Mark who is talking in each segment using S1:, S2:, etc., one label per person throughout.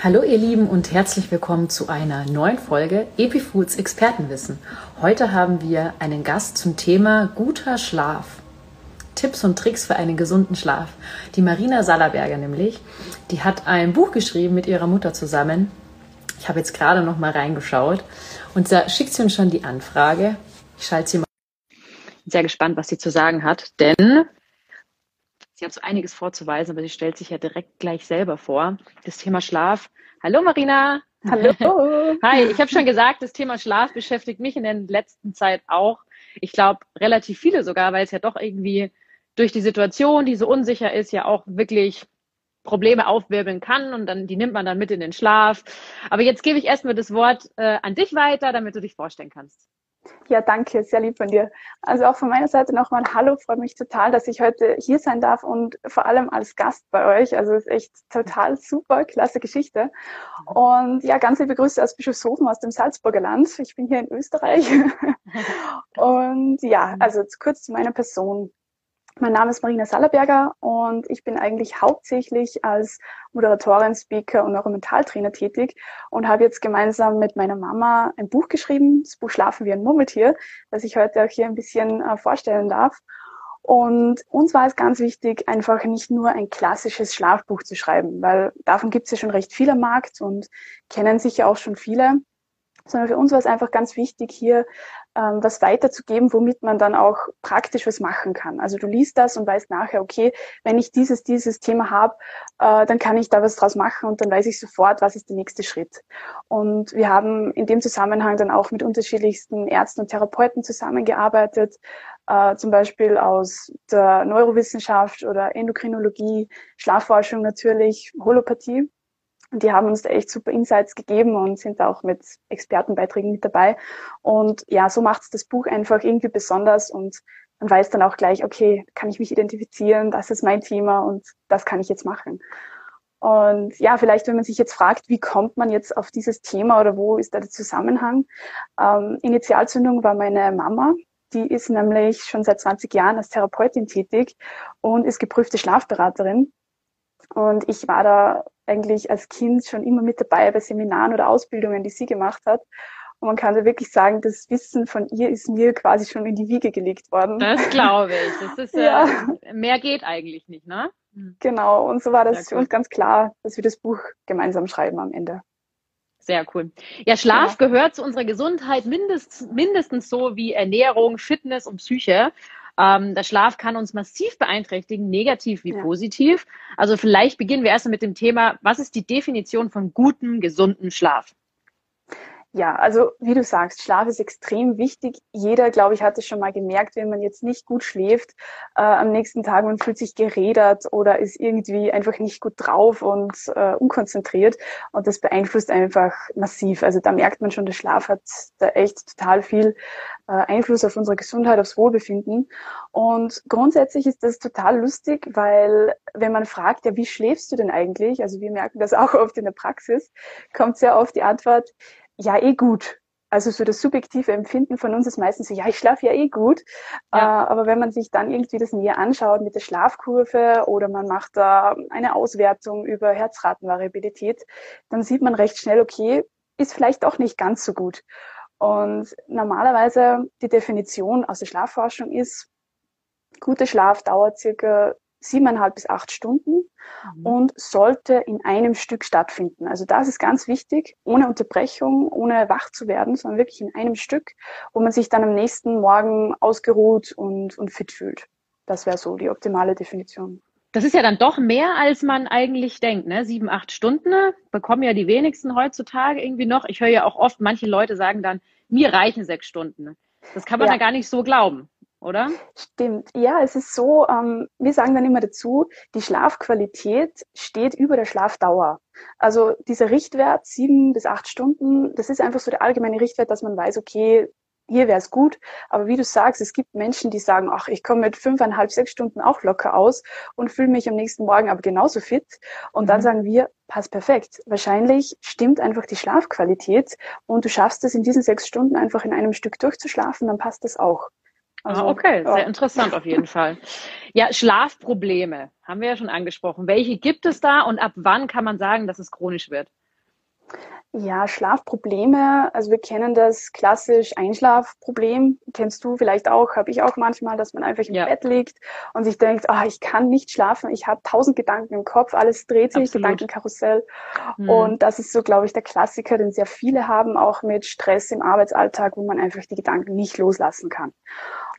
S1: Hallo ihr Lieben und herzlich willkommen zu einer neuen Folge Epifoods Expertenwissen. Heute haben wir einen Gast zum Thema guter Schlaf. Tipps und Tricks für einen gesunden Schlaf. Die Marina Sallerberger nämlich, die hat ein Buch geschrieben mit ihrer Mutter zusammen. Ich habe jetzt gerade noch mal reingeschaut und da schickt sie uns schon die Anfrage. Ich schalte sie mal. Sehr gespannt, was sie zu sagen hat, denn Sie hat so einiges vorzuweisen, aber sie stellt sich ja direkt gleich selber vor. Das Thema Schlaf. Hallo Marina.
S2: Hallo.
S1: Hi, ich habe schon gesagt, das Thema Schlaf beschäftigt mich in der letzten Zeit auch. Ich glaube, relativ viele sogar, weil es ja doch irgendwie durch die Situation, die so unsicher ist, ja auch wirklich Probleme aufwirbeln kann und dann die nimmt man dann mit in den Schlaf. Aber jetzt gebe ich erstmal das Wort äh, an dich weiter, damit du dich vorstellen kannst.
S2: Ja, danke, sehr lieb von dir. Also auch von meiner Seite nochmal Hallo, freut mich total, dass ich heute hier sein darf und vor allem als Gast bei euch. Also ist echt total super, klasse Geschichte. Und ja, ganz liebe Grüße aus Bischofshofen aus dem Salzburger Land. Ich bin hier in Österreich. und ja, also kurz zu meiner Person. Mein Name ist Marina Sallerberger und ich bin eigentlich hauptsächlich als Moderatorin, Speaker und auch tätig und habe jetzt gemeinsam mit meiner Mama ein Buch geschrieben, das Buch Schlafen wie ein Murmeltier, das ich heute auch hier ein bisschen äh, vorstellen darf. Und uns war es ganz wichtig, einfach nicht nur ein klassisches Schlafbuch zu schreiben, weil davon gibt es ja schon recht viel am Markt und kennen sicher auch schon viele, sondern für uns war es einfach ganz wichtig, hier ähm, was weiterzugeben, womit man dann auch praktisch was machen kann. Also du liest das und weißt nachher, okay, wenn ich dieses, dieses Thema habe, äh, dann kann ich da was draus machen und dann weiß ich sofort, was ist der nächste Schritt. Und wir haben in dem Zusammenhang dann auch mit unterschiedlichsten Ärzten und Therapeuten zusammengearbeitet, äh, zum Beispiel aus der Neurowissenschaft oder Endokrinologie, Schlafforschung natürlich, Holopathie. Und die haben uns da echt super Insights gegeben und sind da auch mit Expertenbeiträgen mit dabei. Und ja, so macht es das Buch einfach irgendwie besonders und man weiß dann auch gleich, okay, kann ich mich identifizieren, das ist mein Thema und das kann ich jetzt machen. Und ja, vielleicht, wenn man sich jetzt fragt, wie kommt man jetzt auf dieses Thema oder wo ist da der Zusammenhang? Ähm, Initialzündung war meine Mama. Die ist nämlich schon seit 20 Jahren als Therapeutin tätig und ist geprüfte Schlafberaterin. Und ich war da eigentlich als Kind schon immer mit dabei bei Seminaren oder Ausbildungen, die sie gemacht hat. Und man kann da wirklich sagen, das Wissen von ihr ist mir quasi schon in die Wiege gelegt worden.
S1: Das glaube ich. Das ist, ja. äh, mehr geht eigentlich nicht, ne?
S2: Hm. Genau. Und so war das für uns ganz klar, dass wir das Buch gemeinsam schreiben am Ende.
S1: Sehr cool. Ja, Schlaf ja. gehört zu unserer Gesundheit mindest, mindestens so wie Ernährung, Fitness und Psyche. Ähm, der Schlaf kann uns massiv beeinträchtigen, negativ wie ja. positiv. Also vielleicht beginnen wir erstmal mit dem Thema, was ist die Definition von gutem, gesunden Schlaf?
S2: Ja, also wie du sagst, Schlaf ist extrem wichtig. Jeder, glaube ich, hat es schon mal gemerkt, wenn man jetzt nicht gut schläft, äh, am nächsten Tag, man fühlt sich gerädert oder ist irgendwie einfach nicht gut drauf und äh, unkonzentriert. Und das beeinflusst einfach massiv. Also da merkt man schon, der Schlaf hat da echt total viel äh, Einfluss auf unsere Gesundheit, aufs Wohlbefinden. Und grundsätzlich ist das total lustig, weil wenn man fragt, ja, wie schläfst du denn eigentlich? Also wir merken das auch oft in der Praxis, kommt sehr oft die Antwort, ja eh gut. Also so das subjektive Empfinden von uns ist meistens so, ja, ich schlafe ja eh gut. Ja. Äh, aber wenn man sich dann irgendwie das näher anschaut mit der Schlafkurve oder man macht da eine Auswertung über Herzratenvariabilität, dann sieht man recht schnell, okay, ist vielleicht auch nicht ganz so gut. Und normalerweise die Definition aus der Schlafforschung ist, guter Schlaf dauert circa siebeneinhalb bis acht Stunden mhm. und sollte in einem Stück stattfinden. Also das ist ganz wichtig, ohne Unterbrechung, ohne wach zu werden, sondern wirklich in einem Stück, wo man sich dann am nächsten Morgen ausgeruht und, und fit fühlt. Das wäre so die optimale Definition.
S1: Das ist ja dann doch mehr, als man eigentlich denkt. Ne? Sieben, acht Stunden bekommen ja die wenigsten heutzutage irgendwie noch. Ich höre ja auch oft, manche Leute sagen dann, mir reichen sechs Stunden. Das kann man ja. da gar nicht so glauben oder?
S2: Stimmt. Ja, es ist so, ähm, wir sagen dann immer dazu, die Schlafqualität steht über der Schlafdauer. Also dieser Richtwert, sieben bis acht Stunden, das ist einfach so der allgemeine Richtwert, dass man weiß, okay, hier wäre es gut. Aber wie du sagst, es gibt Menschen, die sagen, ach, ich komme mit fünfeinhalb, sechs Stunden auch locker aus und fühle mich am nächsten Morgen aber genauso fit. Und mhm. dann sagen wir, passt perfekt. Wahrscheinlich stimmt einfach die Schlafqualität und du schaffst es in diesen sechs Stunden einfach in einem Stück durchzuschlafen, dann passt das auch.
S1: Also, ah, okay, sehr interessant auf jeden Fall. Ja, Schlafprobleme haben wir ja schon angesprochen. Welche gibt es da und ab wann kann man sagen, dass es chronisch wird?
S2: Ja, Schlafprobleme. Also wir kennen das klassisch Einschlafproblem. Kennst du vielleicht auch, habe ich auch manchmal, dass man einfach im ja. Bett liegt und sich denkt, ah, ich kann nicht schlafen, ich habe tausend Gedanken im Kopf, alles dreht sich, Absolut. Gedankenkarussell. Hm. Und das ist so, glaube ich, der Klassiker, den sehr viele haben, auch mit Stress im Arbeitsalltag, wo man einfach die Gedanken nicht loslassen kann.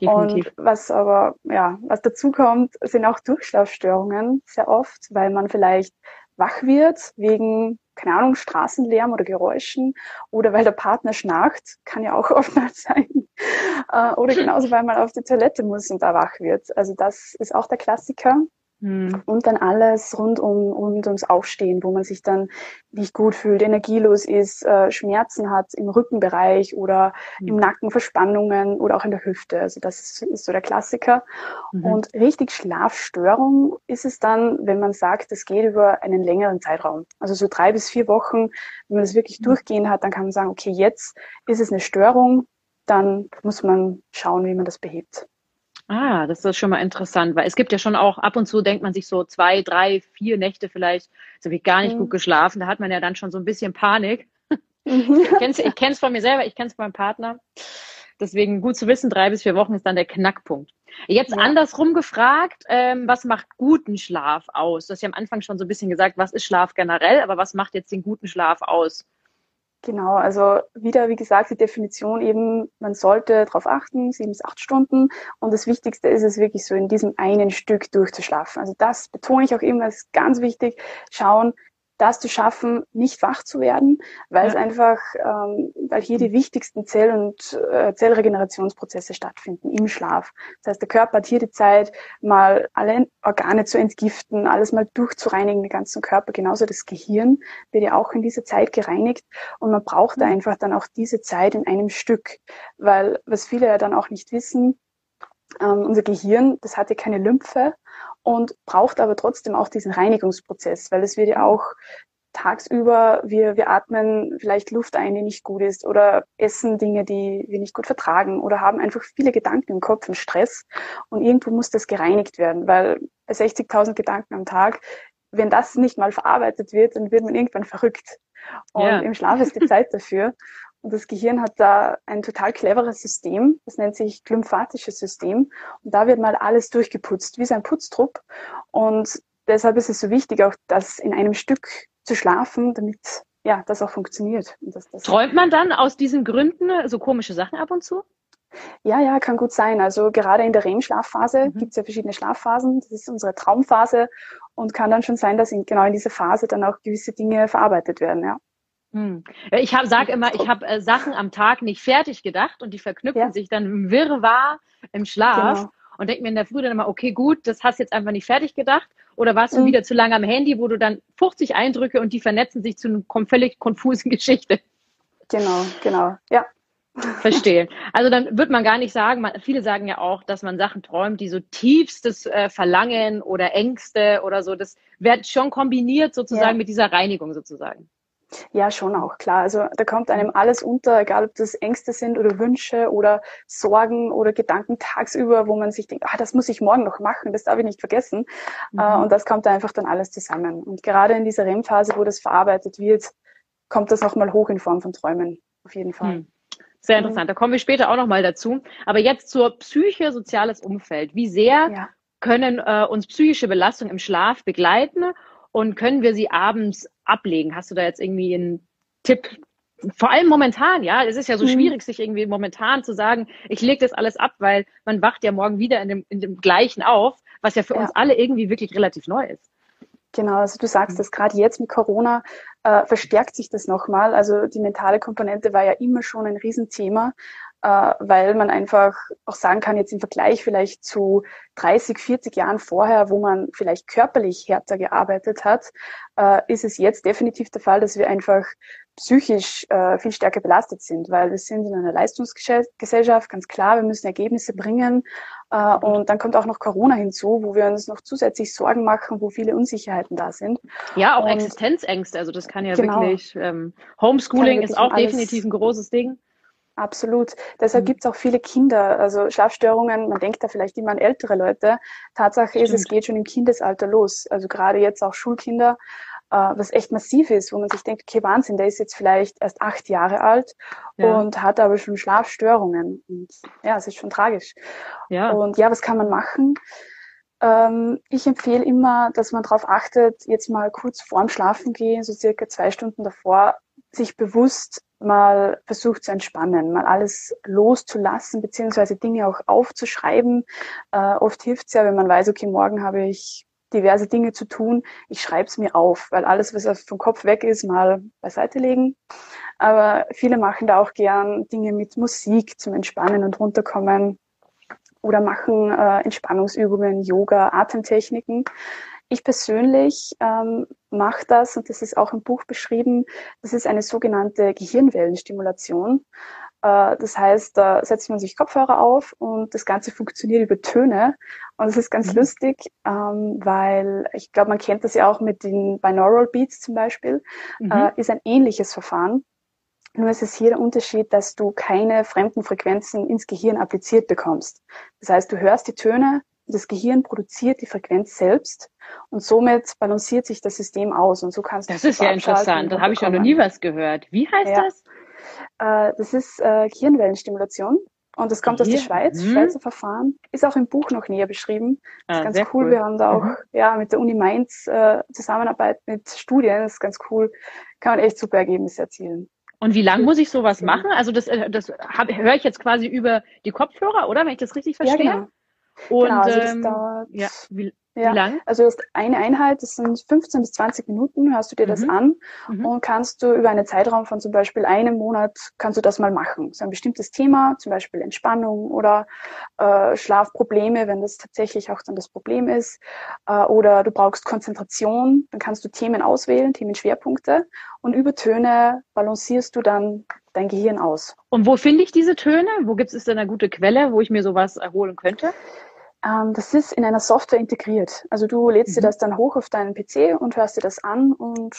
S2: Definitiv. Und was aber, ja, was dazu kommt, sind auch Durchschlafstörungen sehr oft, weil man vielleicht wach wird wegen keine Ahnung, Straßenlärm oder Geräuschen oder weil der Partner schnarcht, kann ja auch oftmals sein. Äh, oder genauso, weil man auf die Toilette muss und da wach wird. Also das ist auch der Klassiker. Hm. Und dann alles rund um rund ums Aufstehen, wo man sich dann nicht gut fühlt, energielos ist, äh, Schmerzen hat im Rückenbereich oder hm. im Nacken Verspannungen oder auch in der Hüfte. Also das ist, ist so der Klassiker. Mhm. Und richtig Schlafstörung ist es dann, wenn man sagt, das geht über einen längeren Zeitraum. Also so drei bis vier Wochen, wenn man das wirklich mhm. durchgehend hat, dann kann man sagen, okay, jetzt ist es eine Störung, dann muss man schauen, wie man das behebt.
S1: Ah, das ist schon mal interessant, weil es gibt ja schon auch ab und zu denkt man sich so zwei, drei, vier Nächte vielleicht, so ich gar nicht mhm. gut geschlafen. Da hat man ja dann schon so ein bisschen Panik. Mhm. ich kenne ich kenn's von mir selber, ich kenne es von meinem Partner. Deswegen gut zu wissen, drei bis vier Wochen ist dann der Knackpunkt. Jetzt ja. andersrum gefragt, ähm, was macht guten Schlaf aus? Du hast ja am Anfang schon so ein bisschen gesagt, was ist Schlaf generell, aber was macht jetzt den guten Schlaf aus?
S2: Genau, also wieder, wie gesagt, die Definition eben, man sollte darauf achten, sieben bis acht Stunden. Und das Wichtigste ist es wirklich so, in diesem einen Stück durchzuschlafen. Also das betone ich auch immer, ist ganz wichtig. Schauen, das zu schaffen, nicht wach zu werden, weil ja. es einfach, ähm, weil hier die wichtigsten Zell- und äh, Zellregenerationsprozesse stattfinden im Schlaf. Das heißt, der Körper hat hier die Zeit, mal alle Organe zu entgiften, alles mal durchzureinigen, den ganzen Körper. Genauso das Gehirn wird ja auch in dieser Zeit gereinigt und man braucht mhm. einfach dann auch diese Zeit in einem Stück, weil was viele ja dann auch nicht wissen, ähm, unser Gehirn, das hat ja keine Lymphe und braucht aber trotzdem auch diesen Reinigungsprozess, weil es wird ja auch tagsüber, wir, wir atmen vielleicht Luft ein, die nicht gut ist oder essen Dinge, die wir nicht gut vertragen oder haben einfach viele Gedanken im Kopf und Stress und irgendwo muss das gereinigt werden, weil 60.000 Gedanken am Tag, wenn das nicht mal verarbeitet wird, dann wird man irgendwann verrückt. Und ja. im Schlaf ist die Zeit dafür. Und das Gehirn hat da ein total cleveres System, das nennt sich glymphatisches System. Und da wird mal alles durchgeputzt, wie so ein Putztrupp. Und deshalb ist es so wichtig, auch das in einem Stück zu schlafen, damit ja, das auch funktioniert. Das,
S1: das Träumt man dann aus diesen Gründen so komische Sachen ab und zu?
S2: Ja, ja, kann gut sein. Also gerade in der REM-Schlafphase mhm. gibt es ja verschiedene Schlafphasen. Das ist unsere Traumphase und kann dann schon sein, dass in, genau in dieser Phase dann auch gewisse Dinge verarbeitet werden, ja.
S1: Hm. Ich hab, sag immer, ich habe äh, Sachen am Tag nicht fertig gedacht und die verknüpfen ja. sich dann im Wirrwarr im Schlaf genau. und denke mir in der Früh dann immer, okay, gut, das hast du jetzt einfach nicht fertig gedacht oder warst du mhm. wieder zu lange am Handy, wo du dann 50 Eindrücke und die vernetzen sich zu einer völlig konfusen Geschichte.
S2: Genau, genau, ja.
S1: Verstehe. Also dann wird man gar nicht sagen, man, viele sagen ja auch, dass man Sachen träumt, die so tiefstes äh, Verlangen oder Ängste oder so, das wird schon kombiniert sozusagen ja. mit dieser Reinigung sozusagen.
S2: Ja, schon auch, klar. Also da kommt einem alles unter, egal ob das Ängste sind oder Wünsche oder Sorgen oder Gedanken tagsüber, wo man sich denkt, ah, das muss ich morgen noch machen, das darf ich nicht vergessen. Mhm. Äh, und das kommt einfach dann alles zusammen. Und gerade in dieser REM-Phase, wo das verarbeitet wird, kommt das nochmal hoch in Form von Träumen. Auf jeden Fall. Mhm.
S1: Sehr interessant. Da kommen wir später auch nochmal dazu. Aber jetzt zur Psyche, soziales Umfeld. Wie sehr ja. können äh, uns psychische Belastungen im Schlaf begleiten und können wir sie abends ablegen? Hast du da jetzt irgendwie einen Tipp? Vor allem momentan, ja. Es ist ja so mhm. schwierig, sich irgendwie momentan zu sagen, ich lege das alles ab, weil man wacht ja morgen wieder in dem, in dem gleichen auf, was ja für ja. uns alle irgendwie wirklich relativ neu ist.
S2: Genau, also du sagst dass gerade jetzt mit Corona äh, verstärkt sich das nochmal. Also die mentale Komponente war ja immer schon ein Riesenthema äh, weil man einfach auch sagen kann, jetzt im Vergleich vielleicht zu 30, 40 Jahren vorher, wo man vielleicht körperlich härter gearbeitet hat, äh, ist es jetzt definitiv der Fall, dass wir einfach psychisch äh, viel stärker belastet sind, weil wir sind in einer Leistungsgesellschaft, ganz klar, wir müssen Ergebnisse bringen. Äh, und dann kommt auch noch Corona hinzu, wo wir uns noch zusätzlich Sorgen machen, wo viele Unsicherheiten da sind.
S1: Ja, auch und, Existenzängste, also das kann ja genau, wirklich, ähm, Homeschooling ist auch definitiv ein großes Ding.
S2: Absolut. Deshalb mhm. gibt es auch viele Kinder, also Schlafstörungen, man denkt da vielleicht immer an ältere Leute. Tatsache Stimmt. ist, es geht schon im Kindesalter los. Also gerade jetzt auch Schulkinder. was echt massiv ist, wo man sich denkt, okay, Wahnsinn, der ist jetzt vielleicht erst acht Jahre alt ja. und hat aber schon Schlafstörungen. Und ja, es ist schon tragisch. Ja. Und ja, was kann man machen? Ähm, ich empfehle immer, dass man darauf achtet, jetzt mal kurz vorm Schlafen gehen, so circa zwei Stunden davor, sich bewusst mal versucht zu entspannen, mal alles loszulassen, beziehungsweise Dinge auch aufzuschreiben. Äh, oft hilft es ja, wenn man weiß, okay, morgen habe ich diverse Dinge zu tun, ich schreibe es mir auf, weil alles, was vom Kopf weg ist, mal beiseite legen. Aber viele machen da auch gern Dinge mit Musik zum Entspannen und runterkommen oder machen äh, Entspannungsübungen, Yoga, Atemtechniken. Ich persönlich ähm, mache das, und das ist auch im Buch beschrieben, das ist eine sogenannte Gehirnwellenstimulation. Äh, das heißt, da setzt man sich Kopfhörer auf und das Ganze funktioniert über Töne. Und das ist ganz mhm. lustig, ähm, weil ich glaube, man kennt das ja auch mit den Binaural Beats zum Beispiel, mhm. äh, ist ein ähnliches Verfahren. Nur ist es hier der Unterschied, dass du keine fremden Frequenzen ins Gehirn appliziert bekommst. Das heißt, du hörst die Töne, das Gehirn produziert die Frequenz selbst und somit balanciert sich das System aus und so kannst
S1: das du. Das ist ja interessant. Da habe ich ja noch nie was gehört. Wie heißt ja. das?
S2: Äh, das ist äh, Gehirnwellenstimulation. Und das kommt Hier? aus der Schweiz, hm. Schweizer Verfahren. Ist auch im Buch noch näher beschrieben. Das ah, ist ganz cool. cool. Wir haben da auch mhm. ja mit der Uni Mainz äh, Zusammenarbeit mit Studien. Das ist ganz cool. Kann man echt super Ergebnisse erzielen.
S1: Und wie lang muss ich sowas machen? Also das, äh, das höre ich jetzt quasi über die Kopfhörer, oder? Wenn ich das richtig verstehe? Ja, genau.
S2: Und genau, also das ähm, dauert, ja, wie, ja. Wie lang? Also du hast eine Einheit, das sind 15 bis 20 Minuten, hörst du dir das mhm. an mhm. und kannst du über einen Zeitraum von zum Beispiel einem Monat, kannst du das mal machen. So ein bestimmtes Thema, zum Beispiel Entspannung oder äh, Schlafprobleme, wenn das tatsächlich auch dann das Problem ist. Äh, oder du brauchst Konzentration, dann kannst du Themen auswählen, Themenschwerpunkte und über Töne balancierst du dann dein Gehirn aus.
S1: Und wo finde ich diese Töne? Wo gibt es denn eine gute Quelle, wo ich mir sowas erholen könnte?
S2: Ähm, das ist in einer Software integriert. Also du lädst mhm. dir das dann hoch auf deinen PC und hörst dir das an und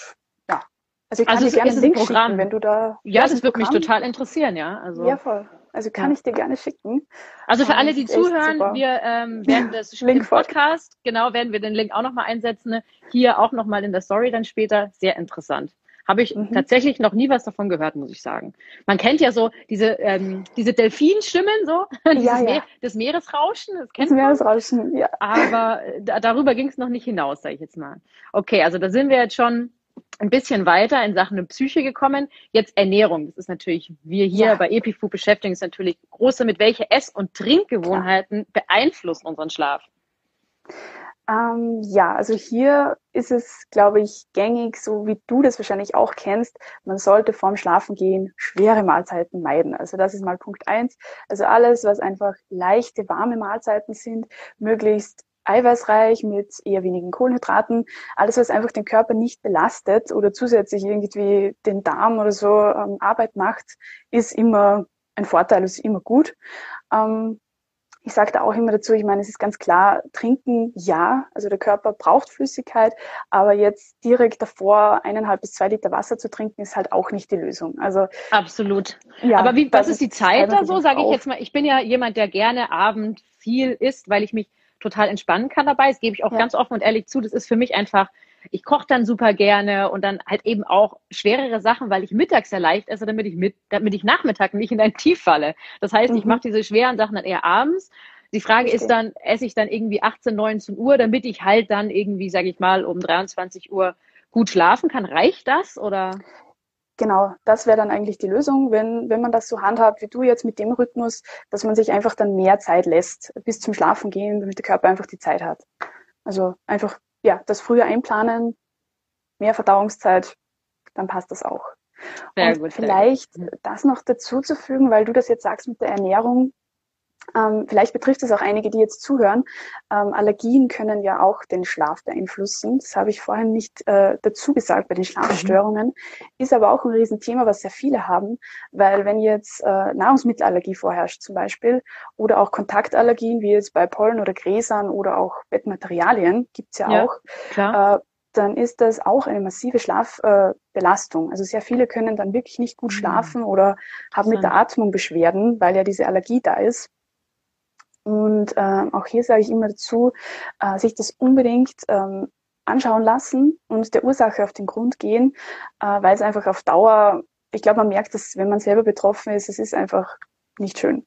S2: ja.
S1: Also ich kann also dir gerne einen Link Programm. schicken, wenn du da. Ja, das würde mich total interessieren, ja.
S2: Also ja, voll. Also kann ja. ich dir gerne schicken.
S1: Also für alle, die zuhören, wir ähm, werden das Link Podcast, genau, werden wir den Link auch nochmal einsetzen. Hier auch nochmal in der Story dann später. Sehr interessant. Habe ich mhm. tatsächlich noch nie was davon gehört, muss ich sagen. Man kennt ja so diese, ähm, diese Delfinstimmen, so, ja, ja. Meer, das Meeresrauschen, das kennt das man. Meeresrauschen, ja. Aber äh, da, darüber ging es noch nicht hinaus, sage ich jetzt mal. Okay, also da sind wir jetzt schon ein bisschen weiter in Sachen Psyche gekommen. Jetzt Ernährung. Das ist natürlich, wir hier ja. bei EpiFood beschäftigen uns natürlich große, mit welche Ess- und Trinkgewohnheiten Klar. beeinflussen unseren Schlaf.
S2: Ähm, ja, also hier ist es, glaube ich, gängig, so wie du das wahrscheinlich auch kennst. Man sollte vorm Schlafengehen schwere Mahlzeiten meiden. Also das ist mal Punkt eins. Also alles, was einfach leichte, warme Mahlzeiten sind, möglichst eiweißreich mit eher wenigen Kohlenhydraten. Alles, was einfach den Körper nicht belastet oder zusätzlich irgendwie den Darm oder so ähm, Arbeit macht, ist immer ein Vorteil, ist immer gut. Ähm, ich sage da auch immer dazu, ich meine, es ist ganz klar, trinken ja, also der Körper braucht Flüssigkeit, aber jetzt direkt davor eineinhalb bis zwei Liter Wasser zu trinken, ist halt auch nicht die Lösung. Also
S1: absolut. Ja, aber wie, was ist die Zeit da so? Sage ich jetzt mal, ich bin ja jemand, der gerne Abend viel isst, weil ich mich total entspannen kann dabei. Das gebe ich auch ja. ganz offen und ehrlich zu. Das ist für mich einfach ich koche dann super gerne und dann halt eben auch schwerere Sachen, weil ich mittags ja leicht esse, damit ich mit, damit ich Nachmittag nicht in ein Tief falle. Das heißt, mhm. ich mache diese schweren Sachen dann eher abends. Die Frage okay. ist dann, esse ich dann irgendwie 18, 19 Uhr, damit ich halt dann irgendwie, sage ich mal, um 23 Uhr gut schlafen kann. Reicht das oder?
S2: Genau, das wäre dann eigentlich die Lösung, wenn, wenn man das so handhabt wie du jetzt mit dem Rhythmus, dass man sich einfach dann mehr Zeit lässt bis zum Schlafen gehen, damit der Körper einfach die Zeit hat. Also einfach ja, das früher einplanen, mehr Verdauungszeit, dann passt das auch. Sehr und gut, vielleicht das noch dazu zu fügen, weil du das jetzt sagst mit der Ernährung, ähm, vielleicht betrifft es auch einige, die jetzt zuhören. Ähm, Allergien können ja auch den Schlaf beeinflussen. Das habe ich vorhin nicht äh, dazu gesagt bei den Schlafstörungen. Mhm. Ist aber auch ein Riesenthema, was sehr viele haben, weil wenn jetzt äh, Nahrungsmittelallergie vorherrscht zum Beispiel oder auch Kontaktallergien, wie jetzt bei Pollen oder Gräsern oder auch Bettmaterialien, gibt's ja, ja auch, klar. Äh, dann ist das auch eine massive Schlafbelastung. Äh, also sehr viele können dann wirklich nicht gut mhm. schlafen oder haben mit der Atmung Beschwerden, weil ja diese Allergie da ist. Und äh, auch hier sage ich immer dazu, äh, sich das unbedingt ähm, anschauen lassen und der Ursache auf den Grund gehen, äh, weil es einfach auf Dauer, ich glaube, man merkt dass wenn man selber betroffen ist, es ist einfach nicht schön.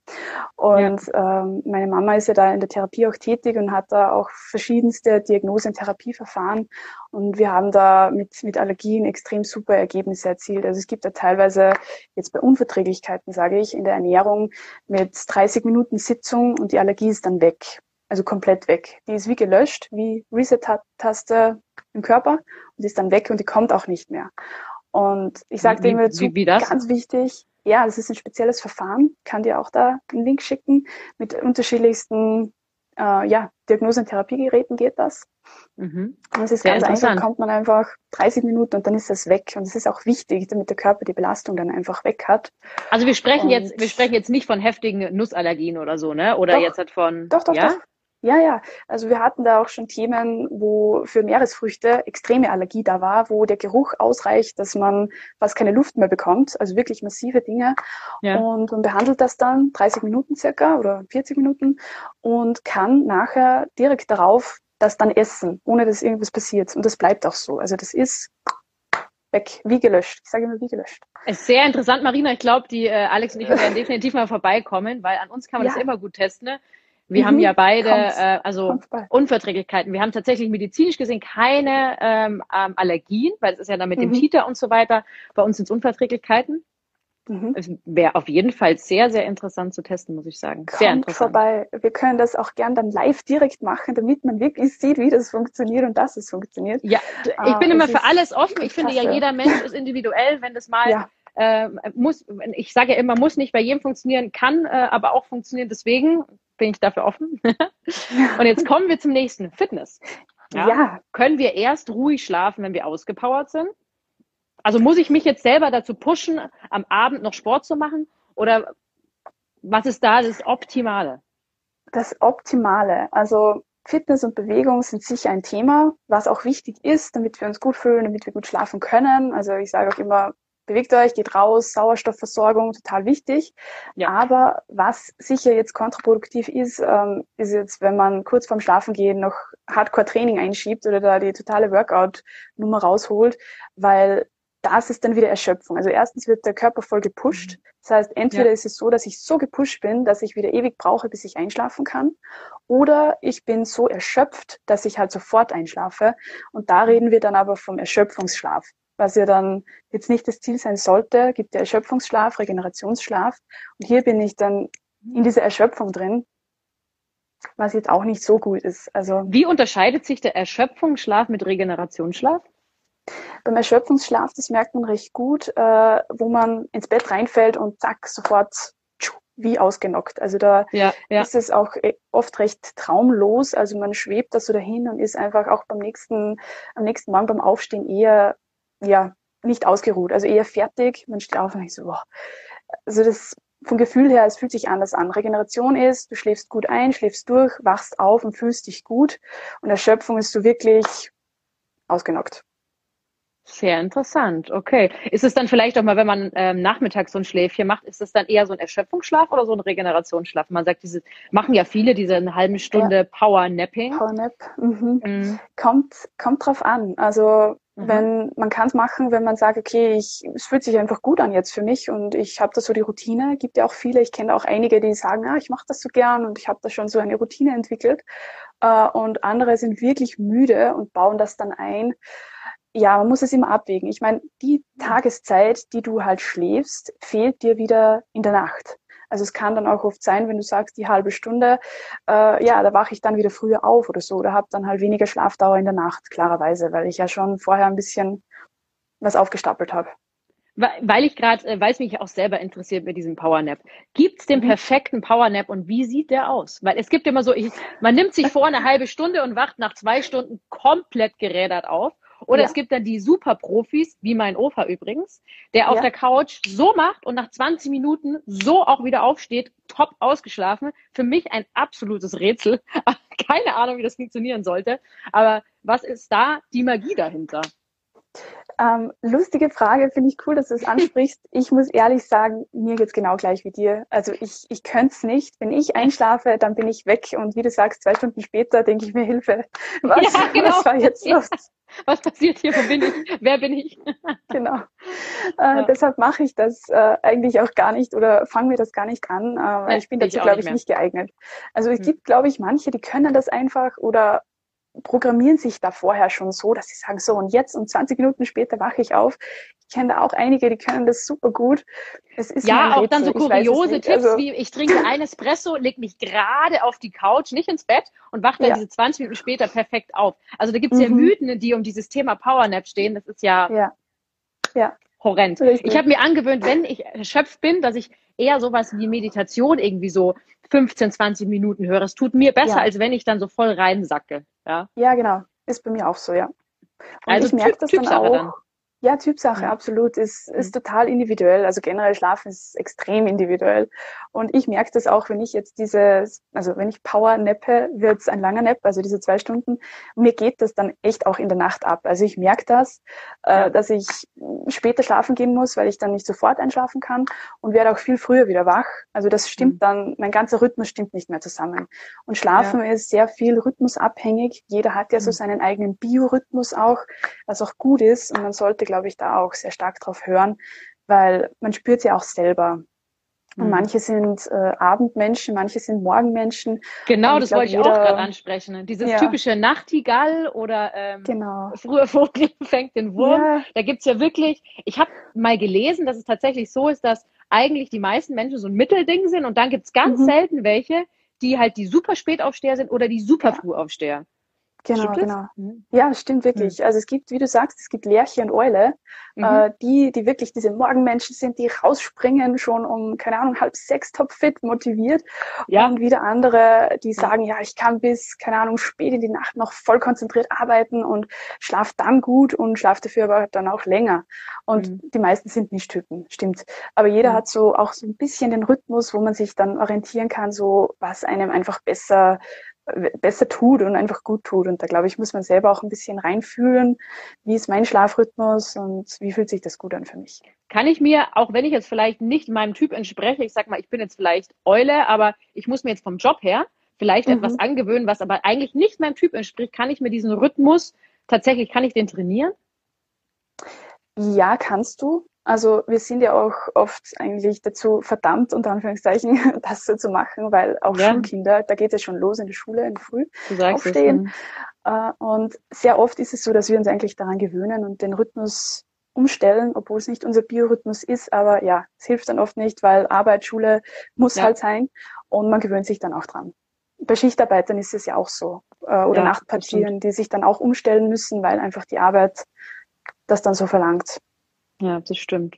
S2: Und ja. ähm, meine Mama ist ja da in der Therapie auch tätig und hat da auch verschiedenste Diagnose- und Therapieverfahren. Und wir haben da mit, mit Allergien extrem super Ergebnisse erzielt. Also es gibt da teilweise jetzt bei Unverträglichkeiten, sage ich, in der Ernährung mit 30 Minuten Sitzung und die Allergie ist dann weg. Also komplett weg. Die ist wie gelöscht, wie Reset-Taste im Körper und ist dann weg und die kommt auch nicht mehr. Und ich sage dem dazu, wie, wie ganz wichtig, ja, das ist ein spezielles Verfahren, kann dir auch da einen Link schicken. Mit unterschiedlichsten äh, ja, Diagnose- und Therapiegeräten geht das. Mhm. Und es ist Sehr ganz einfach, kommt man einfach 30 Minuten und dann ist das weg. Und es ist auch wichtig, damit der Körper die Belastung dann einfach weg hat.
S1: Also wir sprechen und jetzt, wir sprechen jetzt nicht von heftigen Nussallergien oder so, ne? Oder
S2: doch,
S1: jetzt halt von.
S2: Doch, doch, ja? doch. Ja, ja. Also wir hatten da auch schon Themen, wo für Meeresfrüchte extreme Allergie da war, wo der Geruch ausreicht, dass man fast keine Luft mehr bekommt. Also wirklich massive Dinge. Ja. Und man behandelt das dann 30 Minuten circa oder 40 Minuten und kann nachher direkt darauf das dann essen, ohne dass irgendwas passiert. Und das bleibt auch so. Also das ist weg, wie gelöscht. Ich sage immer wie gelöscht.
S1: ist sehr interessant, Marina. Ich glaube, die äh, Alex und ich werden definitiv mal vorbeikommen, weil an uns kann man ja. das immer gut testen. Ne? Wir mhm. haben ja beide äh, also Unverträglichkeiten. Wir haben tatsächlich medizinisch gesehen keine ähm, ähm, Allergien, weil es ist ja dann mit mhm. dem Titer und so weiter. Bei uns sind es Unverträglichkeiten. Mhm. Wäre auf jeden Fall sehr, sehr interessant zu testen, muss ich sagen. Sehr
S2: Kommt interessant. vorbei. Wir können das auch gern dann live direkt machen, damit man wirklich sieht, wie das funktioniert und dass es funktioniert.
S1: Ja, ich bin äh, immer für alles offen. Ich finde ja, jeder Mensch ist individuell, wenn das mal ja. Äh, muss, ich sage ja immer, muss nicht bei jedem funktionieren, kann äh, aber auch funktionieren. Deswegen bin ich dafür offen. und jetzt kommen wir zum nächsten, Fitness. Ja? ja. Können wir erst ruhig schlafen, wenn wir ausgepowert sind? Also muss ich mich jetzt selber dazu pushen, am Abend noch Sport zu machen? Oder was ist da das Optimale?
S2: Das Optimale. Also Fitness und Bewegung sind sicher ein Thema, was auch wichtig ist, damit wir uns gut fühlen, damit wir gut schlafen können. Also ich sage auch immer, bewegt euch, geht raus, Sauerstoffversorgung, total wichtig. Ja. Aber was sicher jetzt kontraproduktiv ist, ähm, ist jetzt, wenn man kurz vorm Schlafengehen noch Hardcore-Training einschiebt oder da die totale Workout-Nummer rausholt, weil das ist dann wieder Erschöpfung. Also erstens wird der Körper voll gepusht. Mhm. Das heißt, entweder ja. ist es so, dass ich so gepusht bin, dass ich wieder ewig brauche, bis ich einschlafen kann, oder ich bin so erschöpft, dass ich halt sofort einschlafe. Und da reden wir dann aber vom Erschöpfungsschlaf was ja dann jetzt nicht das Ziel sein sollte, gibt ja Erschöpfungsschlaf, Regenerationsschlaf. Und hier bin ich dann in dieser Erschöpfung drin, was jetzt auch nicht so gut ist. Also
S1: Wie unterscheidet sich der Erschöpfungsschlaf mit Regenerationsschlaf?
S2: Beim Erschöpfungsschlaf, das merkt man recht gut, äh, wo man ins Bett reinfällt und zack, sofort wie ausgenockt. Also da ja, ja. ist es auch äh, oft recht traumlos. Also man schwebt da so dahin und ist einfach auch beim nächsten, am nächsten Morgen beim Aufstehen eher ja, nicht ausgeruht, also eher fertig. Man steht auf und denkt so, boah. Also das vom Gefühl her, es fühlt sich anders an. Regeneration ist, du schläfst gut ein, schläfst durch, wachst auf und fühlst dich gut. Und Erschöpfung ist du wirklich ausgenockt.
S1: Sehr interessant, okay. Ist es dann vielleicht auch mal, wenn man ähm, nachmittags so ein Schläfchen macht, ist es dann eher so ein Erschöpfungsschlaf oder so ein Regenerationsschlaf? Man sagt, diese machen ja viele diese eine halbe Stunde ja. Power Napping.
S2: Power Nap, mhm. Mhm. Kommt, kommt drauf an. Also Mhm. Wenn man kann es machen, wenn man sagt, okay, ich, es fühlt sich einfach gut an jetzt für mich und ich habe da so die Routine. Gibt ja auch viele, ich kenne auch einige, die sagen, ah, ich mache das so gern und ich habe da schon so eine Routine entwickelt. Äh, und andere sind wirklich müde und bauen das dann ein. Ja, man muss es immer abwägen. Ich meine, die mhm. Tageszeit, die du halt schläfst, fehlt dir wieder in der Nacht. Also es kann dann auch oft sein, wenn du sagst, die halbe Stunde, äh, ja, da wache ich dann wieder früher auf oder so oder habe dann halt weniger Schlafdauer in der Nacht, klarerweise, weil ich ja schon vorher ein bisschen was aufgestapelt habe.
S1: Weil ich gerade, äh, weil es mich auch selber interessiert mit diesem Powernap. Gibt es den mhm. perfekten Powernap und wie sieht der aus? Weil es gibt immer so, ich, man nimmt sich vor eine halbe Stunde und wacht nach zwei Stunden komplett gerädert auf. Oder ja. es gibt dann die Superprofis, wie mein Opa übrigens, der auf ja. der Couch so macht und nach 20 Minuten so auch wieder aufsteht, top ausgeschlafen. Für mich ein absolutes Rätsel. Keine Ahnung, wie das funktionieren sollte. Aber was ist da die Magie dahinter?
S2: Ähm, lustige Frage, finde ich cool, dass du es ansprichst. ich muss ehrlich sagen, mir geht's genau gleich wie dir. Also ich, ich könnte es nicht. Wenn ich einschlafe, dann bin ich weg und wie du sagst, zwei Stunden später denke ich mir Hilfe. Was, ja, genau. was war jetzt los?
S1: Was passiert hier? Wo bin ich? Wer bin ich?
S2: genau. Äh, ja. Deshalb mache ich das äh, eigentlich auch gar nicht oder fange mir das gar nicht an, äh, weil ich bin dazu, glaube ich, nicht geeignet. Also es hm. gibt, glaube ich, manche, die können das einfach oder programmieren sich da vorher schon so, dass sie sagen, so und jetzt und 20 Minuten später wache ich auf. Ich kenne da auch einige, die können das super gut.
S1: Es ist ja, auch dann so kuriose Tipps also, wie ich trinke ein Espresso, leg mich gerade auf die Couch, nicht ins Bett und wache dann ja. diese 20 Minuten später perfekt auf. Also da gibt es mhm. ja Mythen, die um dieses Thema Powernap stehen. Das ist ja, ja. ja. horrend. Richtig. Ich habe mir angewöhnt, wenn ich erschöpft bin, dass ich eher sowas wie Meditation irgendwie so 15, 20 Minuten höre. Es tut mir besser, ja. als wenn ich dann so voll reinsacke. Ja,
S2: ja genau. Ist bei mir auch so, ja. Und also ich merke das dann auch. Dann. Ja, Typsache, absolut. Ist, ist mhm. total individuell. Also generell Schlafen ist extrem individuell. Und ich merke das auch, wenn ich jetzt diese, also wenn ich Power nappe, wird es ein langer Nap, also diese zwei Stunden. Mir geht das dann echt auch in der Nacht ab. Also ich merke das, äh, ja. äh, dass ich später schlafen gehen muss, weil ich dann nicht sofort einschlafen kann und werde auch viel früher wieder wach. Also das stimmt mhm. dann, mein ganzer Rhythmus stimmt nicht mehr zusammen. Und Schlafen ja. ist sehr viel rhythmusabhängig. Jeder hat ja so mhm. seinen eigenen Biorhythmus auch, was auch gut ist. Und man sollte, glaube ich, da auch sehr stark drauf hören, weil man spürt sie auch selber. Und mhm. manche sind äh, Abendmenschen, manche sind Morgenmenschen.
S1: Genau, das glaub, wollte ich jeder, auch gerade ansprechen. Ne? Dieses ja. typische Nachtigall oder ähm, genau. früher Vogel fängt den Wurm. Ja. Da gibt's ja wirklich, ich habe mal gelesen, dass es tatsächlich so ist, dass eigentlich die meisten Menschen so ein Mittelding sind und dann gibt's ganz mhm. selten welche, die halt die super Spätaufsteher sind oder die super ja. Frühaufsteher.
S2: Genau, stimmt genau. Mhm. Ja, stimmt wirklich. Mhm. Also es gibt, wie du sagst, es gibt Lerche und Eule, mhm. äh, die, die wirklich diese Morgenmenschen sind, die rausspringen schon um, keine Ahnung, halb sechs topfit motiviert. Ja. Und wieder andere, die sagen, ja, ich kann bis, keine Ahnung, spät in die Nacht noch voll konzentriert arbeiten und schlaf dann gut und schlaf dafür aber dann auch länger. Und mhm. die meisten sind Mischtypen, stimmt. Aber jeder mhm. hat so auch so ein bisschen den Rhythmus, wo man sich dann orientieren kann, so was einem einfach besser besser tut und einfach gut tut. Und da glaube ich, muss man selber auch ein bisschen reinfühlen, wie ist mein Schlafrhythmus und wie fühlt sich das gut an für mich.
S1: Kann ich mir, auch wenn ich jetzt vielleicht nicht meinem Typ entspreche, ich sag mal, ich bin jetzt vielleicht Eule, aber ich muss mir jetzt vom Job her vielleicht mhm. etwas angewöhnen, was aber eigentlich nicht meinem Typ entspricht, kann ich mir diesen Rhythmus tatsächlich, kann ich den trainieren?
S2: Ja, kannst du. Also wir sind ja auch oft eigentlich dazu verdammt, unter Anführungszeichen, das so zu machen, weil auch ja. Schulkinder, da geht es schon los in der Schule in der Früh, aufstehen. Es, äh, und sehr oft ist es so, dass wir uns eigentlich daran gewöhnen und den Rhythmus umstellen, obwohl es nicht unser Biorhythmus ist. Aber ja, es hilft dann oft nicht, weil Arbeit, Schule muss ja. halt sein und man gewöhnt sich dann auch dran. Bei Schichtarbeitern ist es ja auch so. Äh, oder ja, Nachtpartieren, die sich dann auch umstellen müssen, weil einfach die Arbeit das dann so verlangt.
S1: Ja, das stimmt.